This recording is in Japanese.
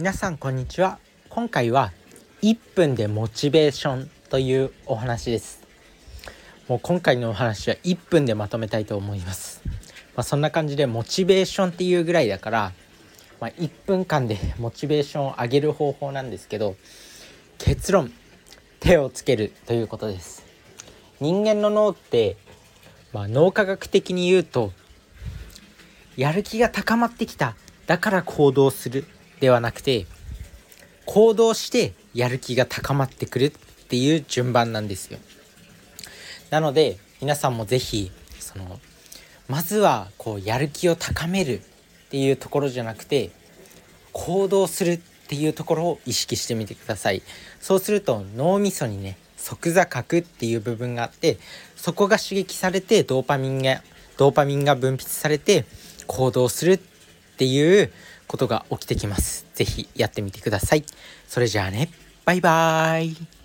皆さんこんにちは。今回は1分でモチベーションというお話です。もう今回のお話は1分でまとめたいと思います。まあ、そんな感じでモチベーションっていうぐらいだから、まあ、1分間でモチベーションを上げる方法なんですけど結論手をつけるということです。人間の脳って、まあ、脳科学的に言うとやる気が高まってきた。だから行動する。ではなくて行動してやる気が高まってくるっていう順番なんですよ。なので皆さんも是非そのまずはこうやる気を高めるっていうところじゃなくて行動するっていうところを意識してみてください。そうすると脳みそにね即座角っていう部分があってそこが刺激されてドーパミンがドーパミンが分泌されて行動するっていうことが起きてきます。是非やってみてください。それじゃあね、バイバーイ。